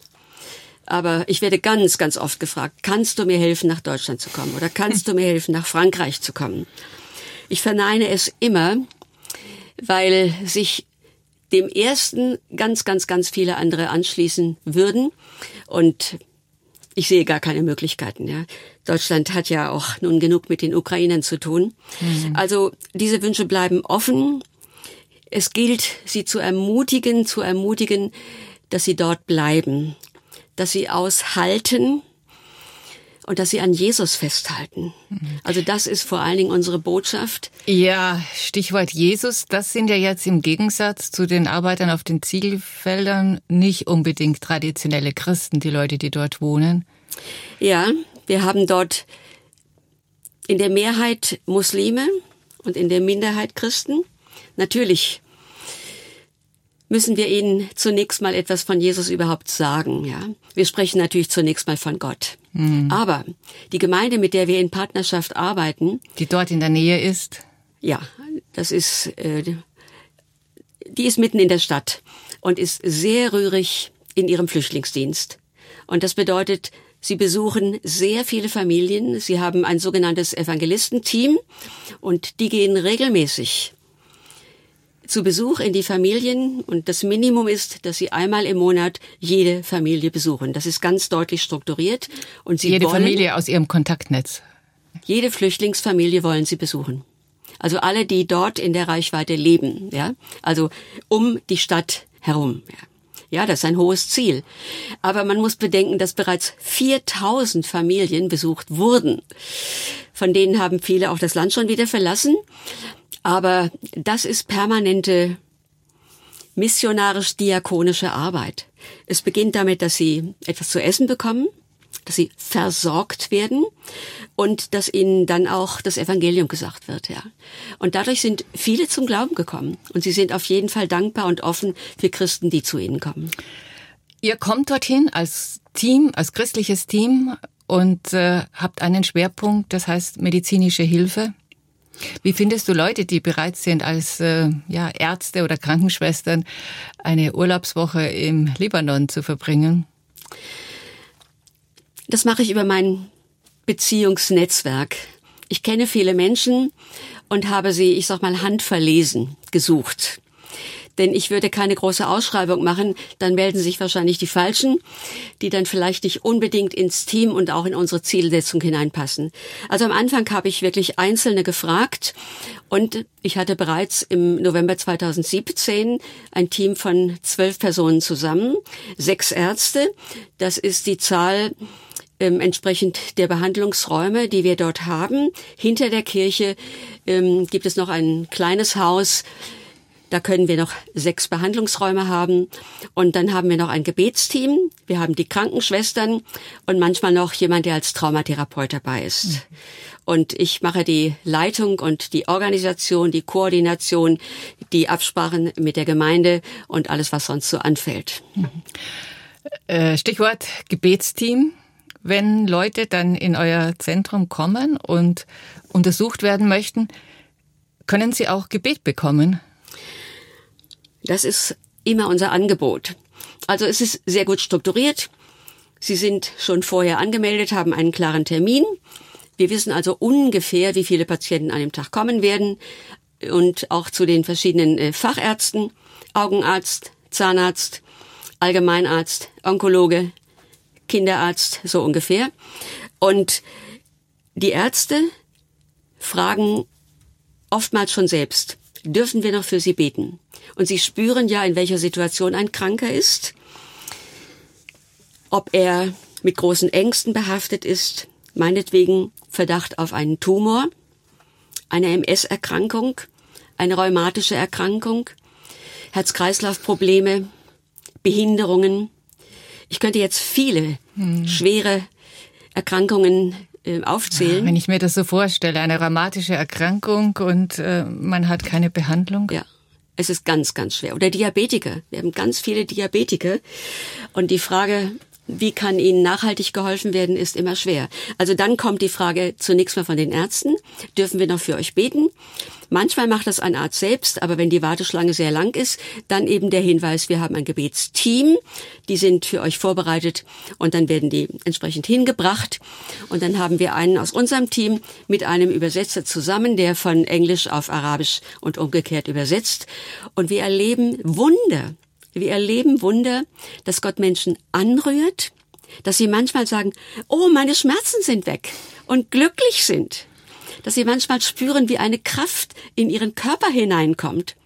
Speaker 3: Aber ich werde ganz, ganz oft gefragt, kannst du mir helfen, nach Deutschland zu kommen? Oder kannst du mir helfen, nach Frankreich zu kommen? Ich verneine es immer, weil sich dem ersten ganz, ganz, ganz viele andere anschließen würden. Und ich sehe gar keine Möglichkeiten. Ja. Deutschland hat ja auch nun genug mit den Ukrainern zu tun. Mhm. Also diese Wünsche bleiben offen. Es gilt, sie zu ermutigen, zu ermutigen, dass sie dort bleiben, dass sie aushalten und dass sie an Jesus festhalten. Also das ist vor allen Dingen unsere Botschaft.
Speaker 2: Ja, Stichwort Jesus, das sind ja jetzt im Gegensatz zu den Arbeitern auf den Ziegelfeldern nicht unbedingt traditionelle Christen, die Leute, die dort wohnen.
Speaker 3: Ja, wir haben dort in der Mehrheit Muslime und in der Minderheit Christen. Natürlich müssen wir ihnen zunächst mal etwas von Jesus überhaupt sagen, ja. Wir sprechen natürlich zunächst mal von Gott. Mhm. Aber die Gemeinde, mit der wir in Partnerschaft arbeiten,
Speaker 2: die dort in der Nähe ist,
Speaker 3: ja, das ist, äh, die ist mitten in der Stadt und ist sehr rührig in ihrem Flüchtlingsdienst. Und das bedeutet, Sie besuchen sehr viele Familien. Sie haben ein sogenanntes Evangelistenteam und die gehen regelmäßig zu Besuch in die Familien und das Minimum ist, dass sie einmal im Monat jede Familie besuchen. Das ist ganz deutlich strukturiert und sie
Speaker 2: jede
Speaker 3: wollen,
Speaker 2: Familie aus ihrem Kontaktnetz.
Speaker 3: Jede Flüchtlingsfamilie wollen sie besuchen. Also alle, die dort in der Reichweite leben, ja, also um die Stadt herum. Ja. Ja, das ist ein hohes Ziel. Aber man muss bedenken, dass bereits 4000 Familien besucht wurden. Von denen haben viele auch das Land schon wieder verlassen. Aber das ist permanente missionarisch-diakonische Arbeit. Es beginnt damit, dass sie etwas zu essen bekommen, dass sie versorgt werden und dass ihnen dann auch das Evangelium gesagt wird, ja. Und dadurch sind viele zum Glauben gekommen und sie sind auf jeden Fall dankbar und offen für Christen, die zu ihnen kommen.
Speaker 2: Ihr kommt dorthin als Team, als christliches Team und äh, habt einen Schwerpunkt, das heißt medizinische Hilfe. Wie findest du Leute, die bereit sind, als äh, ja, Ärzte oder Krankenschwestern eine Urlaubswoche im Libanon zu verbringen?
Speaker 3: Das mache ich über mein Beziehungsnetzwerk. Ich kenne viele Menschen und habe sie, ich sag mal, handverlesen gesucht denn ich würde keine große Ausschreibung machen, dann melden sich wahrscheinlich die Falschen, die dann vielleicht nicht unbedingt ins Team und auch in unsere Zielsetzung hineinpassen. Also am Anfang habe ich wirklich Einzelne gefragt und ich hatte bereits im November 2017 ein Team von zwölf Personen zusammen, sechs Ärzte. Das ist die Zahl ähm, entsprechend der Behandlungsräume, die wir dort haben. Hinter der Kirche ähm, gibt es noch ein kleines Haus, da können wir noch sechs Behandlungsräume haben. Und dann haben wir noch ein Gebetsteam. Wir haben die Krankenschwestern und manchmal noch jemand, der als Traumatherapeut dabei ist. Mhm. Und ich mache die Leitung und die Organisation, die Koordination, die Absprachen mit der Gemeinde und alles, was sonst so anfällt. Mhm.
Speaker 2: Äh, Stichwort Gebetsteam. Wenn Leute dann in euer Zentrum kommen und untersucht werden möchten, können sie auch Gebet bekommen?
Speaker 3: Das ist immer unser Angebot. Also es ist sehr gut strukturiert. Sie sind schon vorher angemeldet, haben einen klaren Termin. Wir wissen also ungefähr, wie viele Patienten an dem Tag kommen werden und auch zu den verschiedenen äh, Fachärzten, Augenarzt, Zahnarzt, Allgemeinarzt, Onkologe, Kinderarzt, so ungefähr. Und die Ärzte fragen oftmals schon selbst, dürfen wir noch für sie beten? Und sie spüren ja, in welcher Situation ein Kranker ist, ob er mit großen Ängsten behaftet ist, meinetwegen Verdacht auf einen Tumor, eine MS-Erkrankung, eine rheumatische Erkrankung, Herz-Kreislauf-Probleme, Behinderungen. Ich könnte jetzt viele hm. schwere Erkrankungen äh, aufzählen.
Speaker 2: Wenn ich mir das so vorstelle, eine rheumatische Erkrankung und äh, man hat keine Behandlung.
Speaker 3: Ja. Es ist ganz, ganz schwer. Oder Diabetiker. Wir haben ganz viele Diabetiker. Und die Frage, wie kann ihnen nachhaltig geholfen werden, ist immer schwer. Also dann kommt die Frage zunächst mal von den Ärzten. Dürfen wir noch für euch beten? Manchmal macht das ein Arzt selbst, aber wenn die Warteschlange sehr lang ist, dann eben der Hinweis, wir haben ein Gebetsteam, die sind für euch vorbereitet und dann werden die entsprechend hingebracht. Und dann haben wir einen aus unserem Team mit einem Übersetzer zusammen, der von Englisch auf Arabisch und umgekehrt übersetzt. Und wir erleben Wunder. Wir erleben Wunder, dass Gott Menschen anrührt, dass sie manchmal sagen, oh, meine Schmerzen sind weg und glücklich sind. Dass sie manchmal spüren, wie eine Kraft in ihren Körper hineinkommt.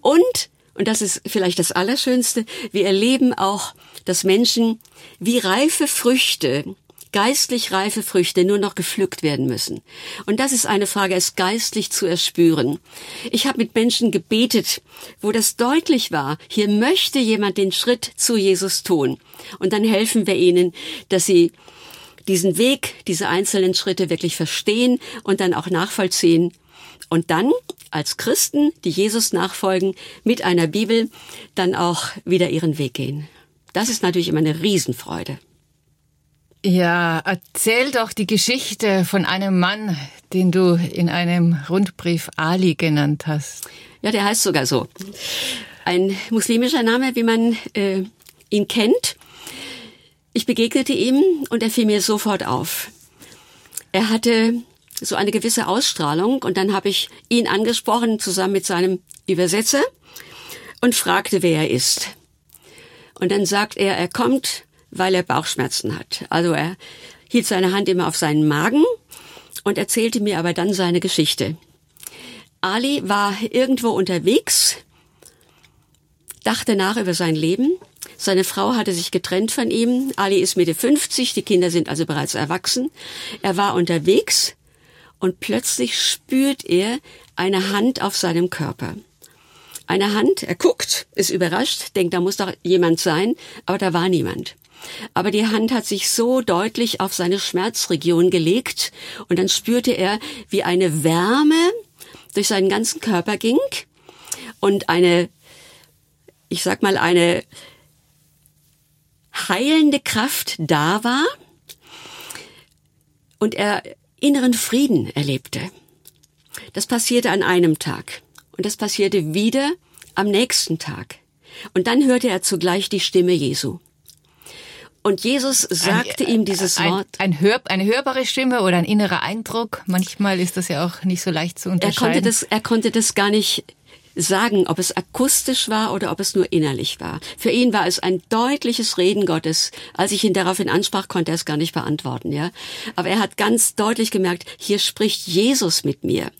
Speaker 3: Und, und das ist vielleicht das Allerschönste, wir erleben auch, dass Menschen wie reife Früchte geistlich reife Früchte nur noch gepflückt werden müssen. Und das ist eine Frage, es geistlich zu erspüren. Ich habe mit Menschen gebetet, wo das deutlich war, hier möchte jemand den Schritt zu Jesus tun. Und dann helfen wir ihnen, dass sie diesen Weg, diese einzelnen Schritte wirklich verstehen und dann auch nachvollziehen. Und dann als Christen, die Jesus nachfolgen, mit einer Bibel, dann auch wieder ihren Weg gehen. Das ist natürlich immer eine Riesenfreude.
Speaker 2: Ja, erzähl doch die Geschichte von einem Mann, den du in einem Rundbrief Ali genannt hast.
Speaker 3: Ja, der heißt sogar so. Ein muslimischer Name, wie man äh, ihn kennt. Ich begegnete ihm und er fiel mir sofort auf. Er hatte so eine gewisse Ausstrahlung und dann habe ich ihn angesprochen zusammen mit seinem Übersetzer und fragte, wer er ist. Und dann sagt er, er kommt weil er Bauchschmerzen hat. Also er hielt seine Hand immer auf seinen Magen und erzählte mir aber dann seine Geschichte. Ali war irgendwo unterwegs, dachte nach über sein Leben. Seine Frau hatte sich getrennt von ihm. Ali ist Mitte 50, die Kinder sind also bereits erwachsen. Er war unterwegs und plötzlich spürt er eine Hand auf seinem Körper. Eine Hand, er guckt, ist überrascht, denkt, da muss doch jemand sein, aber da war niemand. Aber die Hand hat sich so deutlich auf seine Schmerzregion gelegt und dann spürte er, wie eine Wärme durch seinen ganzen Körper ging und eine, ich sag mal, eine heilende Kraft da war und er inneren Frieden erlebte. Das passierte an einem Tag und das passierte wieder am nächsten Tag. Und dann hörte er zugleich die Stimme Jesu. Und Jesus sagte ein, ihm dieses
Speaker 2: ein,
Speaker 3: Wort.
Speaker 2: Ein Hör, eine hörbare Stimme oder ein innerer Eindruck. Manchmal ist das ja auch nicht so leicht zu unterscheiden.
Speaker 3: Er konnte das, er konnte das gar nicht sagen, ob es akustisch war oder ob es nur innerlich war. Für ihn war es ein deutliches Reden Gottes. Als ich ihn daraufhin ansprach, konnte er es gar nicht beantworten, ja. Aber er hat ganz deutlich gemerkt, hier spricht Jesus mit mir.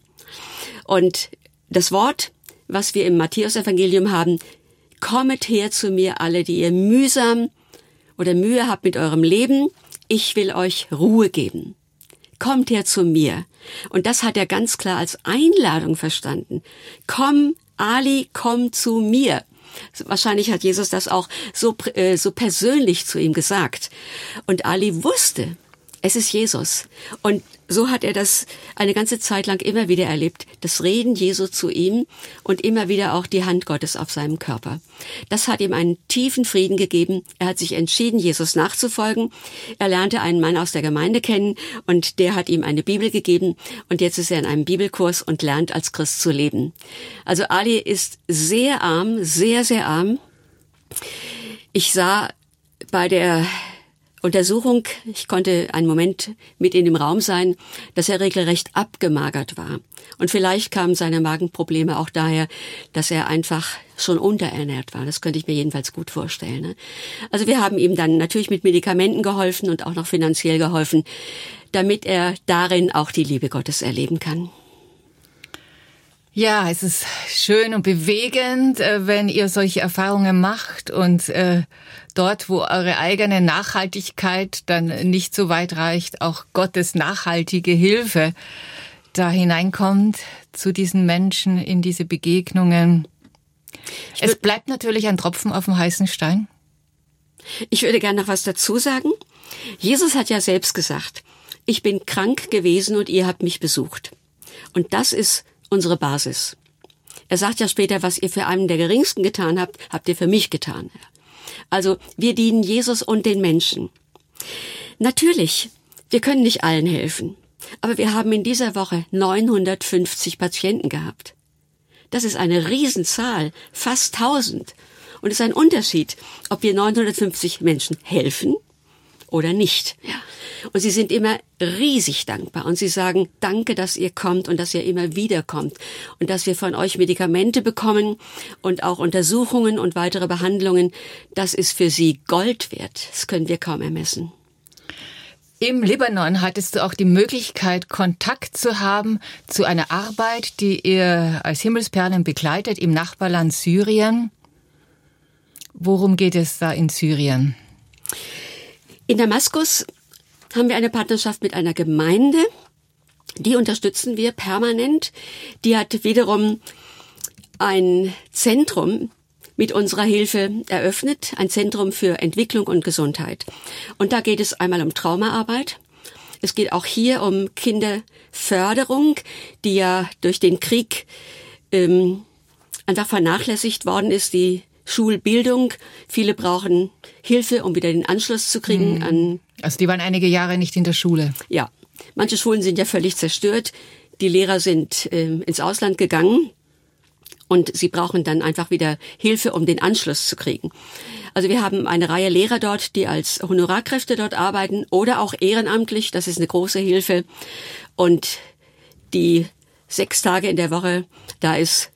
Speaker 3: Und das Wort, was wir im Matthäus-Evangelium haben, kommet her zu mir alle, die ihr mühsam oder Mühe habt mit eurem Leben, ich will euch Ruhe geben. Kommt her zu mir. Und das hat er ganz klar als Einladung verstanden. Komm, Ali, komm zu mir. Wahrscheinlich hat Jesus das auch so, äh, so persönlich zu ihm gesagt. Und Ali wusste, es ist Jesus. Und so hat er das eine ganze Zeit lang immer wieder erlebt. Das Reden Jesu zu ihm und immer wieder auch die Hand Gottes auf seinem Körper. Das hat ihm einen tiefen Frieden gegeben. Er hat sich entschieden, Jesus nachzufolgen. Er lernte einen Mann aus der Gemeinde kennen und der hat ihm eine Bibel gegeben. Und jetzt ist er in einem Bibelkurs und lernt als Christ zu leben. Also Ali ist sehr arm, sehr, sehr arm. Ich sah bei der Untersuchung, ich konnte einen Moment mit in dem Raum sein, dass er regelrecht abgemagert war. Und vielleicht kamen seine Magenprobleme auch daher, dass er einfach schon unterernährt war. Das könnte ich mir jedenfalls gut vorstellen. Ne? Also wir haben ihm dann natürlich mit Medikamenten geholfen und auch noch finanziell geholfen, damit er darin auch die Liebe Gottes erleben kann.
Speaker 2: Ja, es ist schön und bewegend, äh, wenn ihr solche Erfahrungen macht und äh, dort, wo eure eigene Nachhaltigkeit dann nicht so weit reicht, auch Gottes nachhaltige Hilfe da hineinkommt zu diesen Menschen in diese Begegnungen. Es bleibt natürlich ein Tropfen auf dem heißen Stein.
Speaker 3: Ich würde gerne noch was dazu sagen. Jesus hat ja selbst gesagt, ich bin krank gewesen und ihr habt mich besucht. Und das ist unsere Basis. Er sagt ja später, was ihr für einen der geringsten getan habt, habt ihr für mich getan. Also wir dienen Jesus und den Menschen. Natürlich, wir können nicht allen helfen, aber wir haben in dieser Woche 950 Patienten gehabt. Das ist eine Riesenzahl, fast 1000. Und es ist ein Unterschied, ob wir 950 Menschen helfen oder nicht. Ja. Und sie sind immer riesig dankbar. Und sie sagen, danke, dass ihr kommt und dass ihr immer wieder kommt. Und dass wir von euch Medikamente bekommen und auch Untersuchungen und weitere Behandlungen. Das ist für sie Gold wert. Das können wir kaum ermessen.
Speaker 2: Im Libanon hattest du auch die Möglichkeit, Kontakt zu haben zu einer Arbeit, die ihr als Himmelsperlen begleitet im Nachbarland Syrien. Worum geht es da in Syrien?
Speaker 3: In Damaskus haben wir eine Partnerschaft mit einer Gemeinde. Die unterstützen wir permanent. Die hat wiederum ein Zentrum mit unserer Hilfe eröffnet, ein Zentrum für Entwicklung und Gesundheit. Und da geht es einmal um Traumaarbeit. Es geht auch hier um Kinderförderung, die ja durch den Krieg ähm, einfach vernachlässigt worden ist, die Schulbildung. Viele brauchen Hilfe, um wieder den Anschluss zu kriegen mhm. an.
Speaker 2: Also die waren einige Jahre nicht in der Schule.
Speaker 3: Ja, manche Schulen sind ja völlig zerstört. Die Lehrer sind äh, ins Ausland gegangen und sie brauchen dann einfach wieder Hilfe, um den Anschluss zu kriegen. Also wir haben eine Reihe Lehrer dort, die als Honorarkräfte dort arbeiten oder auch ehrenamtlich. Das ist eine große Hilfe. Und die sechs Tage in der Woche, da ist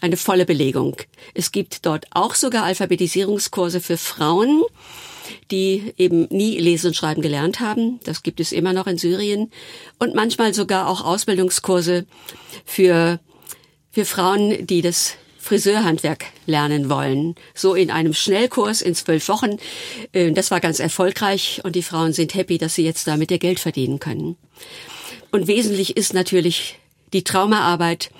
Speaker 3: eine volle Belegung. Es gibt dort auch sogar Alphabetisierungskurse für Frauen, die eben nie lesen und schreiben gelernt haben. Das gibt es immer noch in Syrien. Und manchmal sogar auch Ausbildungskurse für für Frauen, die das Friseurhandwerk lernen wollen. So in einem Schnellkurs in zwölf Wochen. Äh, das war ganz erfolgreich und die Frauen sind happy, dass sie jetzt damit ihr Geld verdienen können. Und wesentlich ist natürlich die Traumaarbeit,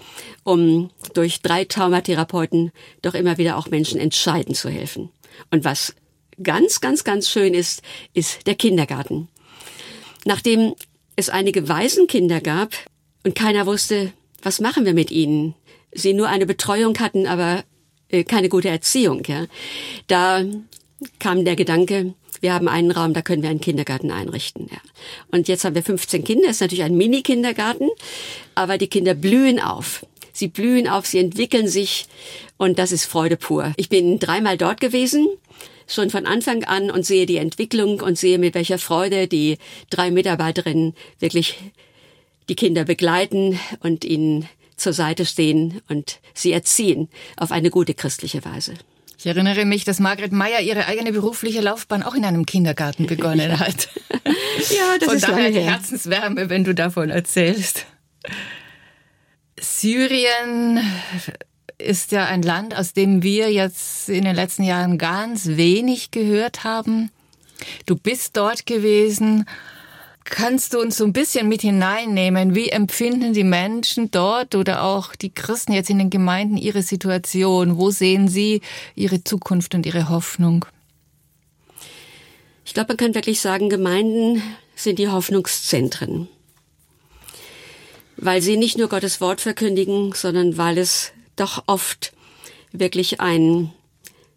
Speaker 3: um durch drei Traumatherapeuten doch immer wieder auch Menschen entscheiden zu helfen. Und was ganz, ganz, ganz schön ist, ist der Kindergarten. Nachdem es einige Waisenkinder gab und keiner wusste, was machen wir mit ihnen? Sie nur eine Betreuung hatten, aber äh, keine gute Erziehung. Ja. Da kam der Gedanke, wir haben einen Raum, da können wir einen Kindergarten einrichten. Ja. Und jetzt haben wir 15 Kinder, ist natürlich ein Mini-Kindergarten, aber die Kinder blühen auf. Sie blühen auf, sie entwickeln sich und das ist Freude pur. Ich bin dreimal dort gewesen, schon von Anfang an und sehe die Entwicklung und sehe mit welcher Freude die drei Mitarbeiterinnen wirklich die Kinder begleiten und ihnen zur Seite stehen und sie erziehen auf eine gute christliche Weise.
Speaker 2: Ich erinnere mich, dass Margret Meyer ihre eigene berufliche Laufbahn auch in einem Kindergarten begonnen hat.
Speaker 3: ja, das Von ist
Speaker 2: daher die Herzenswärme, wenn du davon erzählst. Syrien ist ja ein Land, aus dem wir jetzt in den letzten Jahren ganz wenig gehört haben. Du bist dort gewesen Kannst du uns so ein bisschen mit hineinnehmen? Wie empfinden die Menschen dort oder auch die Christen jetzt in den Gemeinden ihre Situation? Wo sehen sie ihre Zukunft und ihre Hoffnung?
Speaker 3: Ich glaube, man kann wirklich sagen, Gemeinden sind die Hoffnungszentren. Weil sie nicht nur Gottes Wort verkündigen, sondern weil es doch oft wirklich ein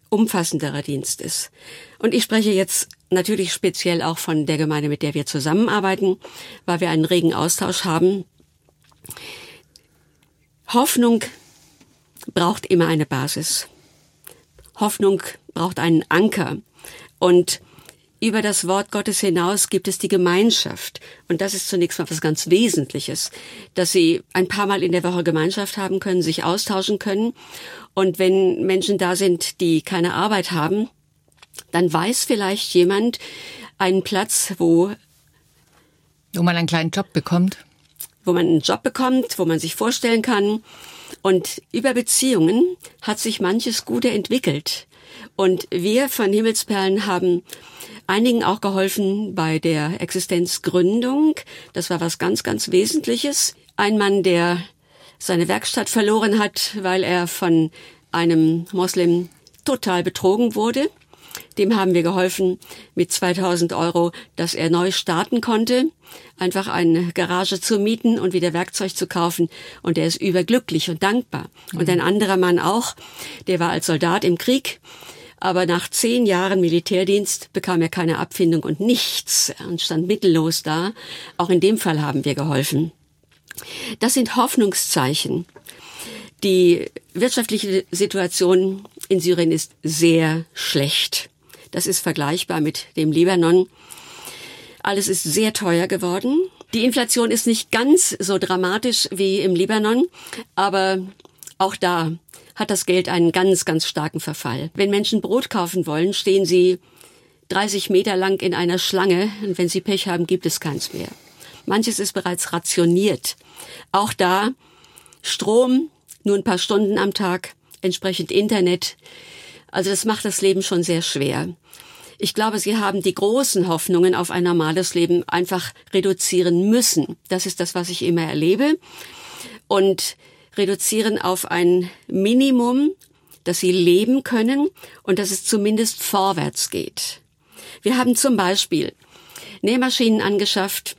Speaker 3: umfassenderer Dienst ist. Und ich spreche jetzt natürlich speziell auch von der Gemeinde, mit der wir zusammenarbeiten, weil wir einen regen Austausch haben. Hoffnung braucht immer eine Basis. Hoffnung braucht einen Anker. Und über das Wort Gottes hinaus gibt es die Gemeinschaft. Und das ist zunächst mal was ganz Wesentliches, dass sie ein paar Mal in der Woche Gemeinschaft haben können, sich austauschen können. Und wenn Menschen da sind, die keine Arbeit haben, dann weiß vielleicht jemand einen Platz, wo
Speaker 2: wo man einen kleinen Job bekommt,
Speaker 3: wo man einen Job bekommt, wo man sich vorstellen kann. Und über Beziehungen hat sich manches Gute entwickelt. Und wir von Himmelsperlen haben einigen auch geholfen bei der Existenzgründung. Das war was ganz, ganz Wesentliches. Ein Mann, der seine Werkstatt verloren hat, weil er von einem Moslem total betrogen wurde. Dem haben wir geholfen mit 2000 Euro, dass er neu starten konnte, einfach eine Garage zu mieten und wieder Werkzeug zu kaufen. Und er ist überglücklich und dankbar. Mhm. Und ein anderer Mann auch, der war als Soldat im Krieg. Aber nach zehn Jahren Militärdienst bekam er keine Abfindung und nichts und stand mittellos da. Auch in dem Fall haben wir geholfen. Das sind Hoffnungszeichen. Die wirtschaftliche Situation in Syrien ist sehr schlecht. Das ist vergleichbar mit dem Libanon. Alles ist sehr teuer geworden. Die Inflation ist nicht ganz so dramatisch wie im Libanon, aber auch da hat das Geld einen ganz, ganz starken Verfall. Wenn Menschen Brot kaufen wollen, stehen sie 30 Meter lang in einer Schlange und wenn sie Pech haben, gibt es keins mehr. Manches ist bereits rationiert. Auch da Strom, nur ein paar Stunden am Tag, entsprechend Internet. Also das macht das Leben schon sehr schwer. Ich glaube, sie haben die großen Hoffnungen auf ein normales Leben einfach reduzieren müssen. Das ist das, was ich immer erlebe. Und reduzieren auf ein Minimum, dass sie leben können und dass es zumindest vorwärts geht. Wir haben zum Beispiel Nähmaschinen angeschafft,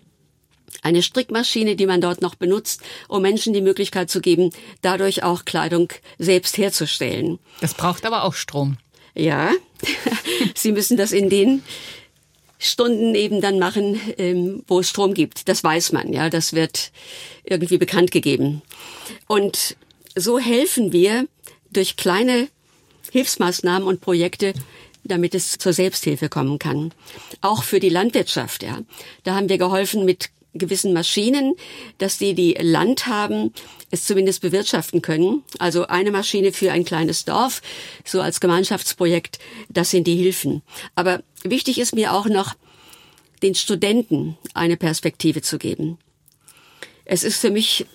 Speaker 3: eine Strickmaschine, die man dort noch benutzt, um Menschen die Möglichkeit zu geben, dadurch auch Kleidung selbst herzustellen.
Speaker 2: Das braucht aber auch Strom.
Speaker 3: Ja, Sie müssen das in den Stunden eben dann machen, ähm, wo es Strom gibt. Das weiß man, ja, das wird irgendwie bekannt gegeben. Und so helfen wir durch kleine Hilfsmaßnahmen und Projekte, damit es zur Selbsthilfe kommen kann. Auch für die Landwirtschaft, ja. Da haben wir geholfen mit gewissen Maschinen, dass die, die Land haben, es zumindest bewirtschaften können. Also eine Maschine für ein kleines Dorf, so als Gemeinschaftsprojekt, das sind die Hilfen. Aber wichtig ist mir auch noch, den Studenten eine Perspektive zu geben. Es ist für mich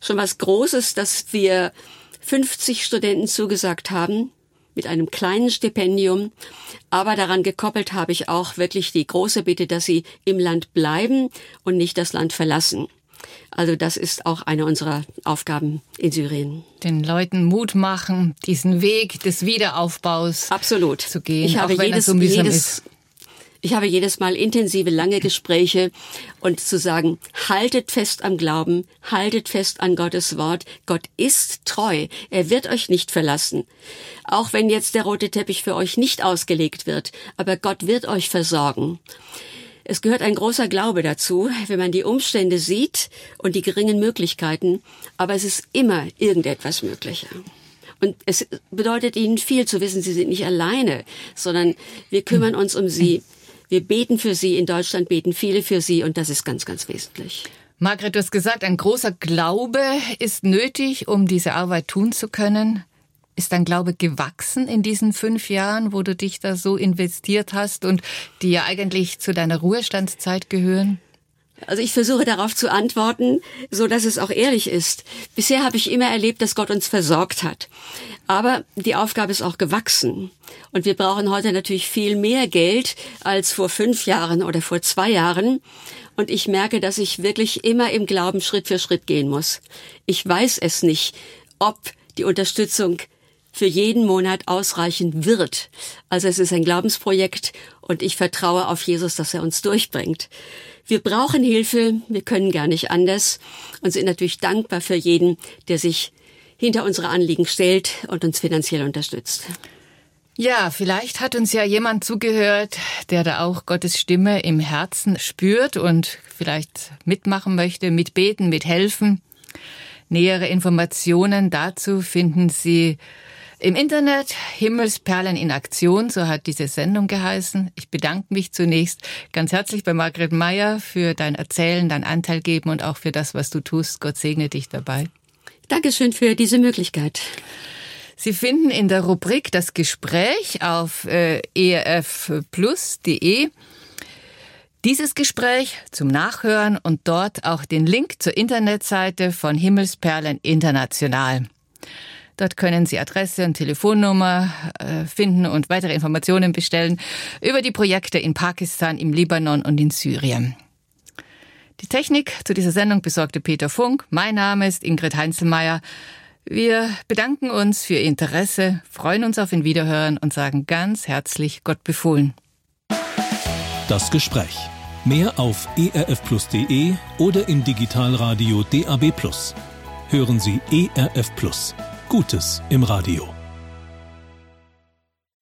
Speaker 3: schon was Großes, dass wir 50 Studenten zugesagt haben, mit einem kleinen Stipendium. Aber daran gekoppelt habe ich auch wirklich die große Bitte, dass sie im Land bleiben und nicht das Land verlassen. Also das ist auch eine unserer Aufgaben in Syrien.
Speaker 2: Den Leuten Mut machen, diesen Weg des Wiederaufbaus
Speaker 3: Absolut.
Speaker 2: zu gehen,
Speaker 3: ich habe
Speaker 2: auch wenn
Speaker 3: jedes,
Speaker 2: so
Speaker 3: jedes,
Speaker 2: ist.
Speaker 3: Ich habe jedes Mal intensive, lange Gespräche und zu sagen, haltet fest am Glauben, haltet fest an Gottes Wort. Gott ist treu. Er wird euch nicht verlassen. Auch wenn jetzt der rote Teppich für euch nicht ausgelegt wird, aber Gott wird euch versorgen. Es gehört ein großer Glaube dazu, wenn man die Umstände sieht und die geringen Möglichkeiten, aber es ist immer irgendetwas möglich. Und es bedeutet ihnen viel zu wissen, sie sind nicht alleine, sondern wir kümmern uns um sie. Wir beten für sie. In Deutschland beten viele für sie und das ist ganz, ganz wesentlich.
Speaker 2: Margret, du hast gesagt, ein großer Glaube ist nötig, um diese Arbeit tun zu können. Ist dein Glaube gewachsen in diesen fünf Jahren, wo du dich da so investiert hast und die ja eigentlich zu deiner Ruhestandszeit gehören?
Speaker 3: Also ich versuche darauf zu antworten, so dass es auch ehrlich ist. Bisher habe ich immer erlebt, dass Gott uns versorgt hat. Aber die Aufgabe ist auch gewachsen. Und wir brauchen heute natürlich viel mehr Geld als vor fünf Jahren oder vor zwei Jahren. Und ich merke, dass ich wirklich immer im Glauben Schritt für Schritt gehen muss. Ich weiß es nicht, ob die Unterstützung für jeden Monat ausreichen wird. Also es ist ein Glaubensprojekt und ich vertraue auf Jesus, dass er uns durchbringt. Wir brauchen Hilfe, wir können gar nicht anders und sind natürlich dankbar für jeden, der sich hinter unsere Anliegen stellt und uns finanziell unterstützt.
Speaker 2: Ja, vielleicht hat uns ja jemand zugehört, der da auch Gottes Stimme im Herzen spürt und vielleicht mitmachen möchte, mitbeten, mithelfen. Nähere Informationen dazu finden Sie im Internet Himmelsperlen in Aktion, so hat diese Sendung geheißen. Ich bedanke mich zunächst ganz herzlich bei Margret Meyer für dein Erzählen, dein Anteil geben und auch für das, was du tust. Gott segne dich dabei.
Speaker 3: Dankeschön für diese Möglichkeit.
Speaker 2: Sie finden in der Rubrik das Gespräch auf äh, erfplus.de dieses Gespräch zum Nachhören und dort auch den Link zur Internetseite von Himmelsperlen International. Dort können Sie Adresse und Telefonnummer äh, finden und weitere Informationen bestellen über die Projekte in Pakistan, im Libanon und in Syrien. Die Technik zu dieser Sendung besorgte Peter Funk. Mein Name ist Ingrid Heinzelmeier. Wir bedanken uns für Ihr Interesse, freuen uns auf ein Wiederhören und sagen ganz herzlich Gott befohlen.
Speaker 1: Das Gespräch. Mehr auf erfplus.de oder im Digitalradio DAB+. Hören Sie ERF Plus. Gutes im Radio.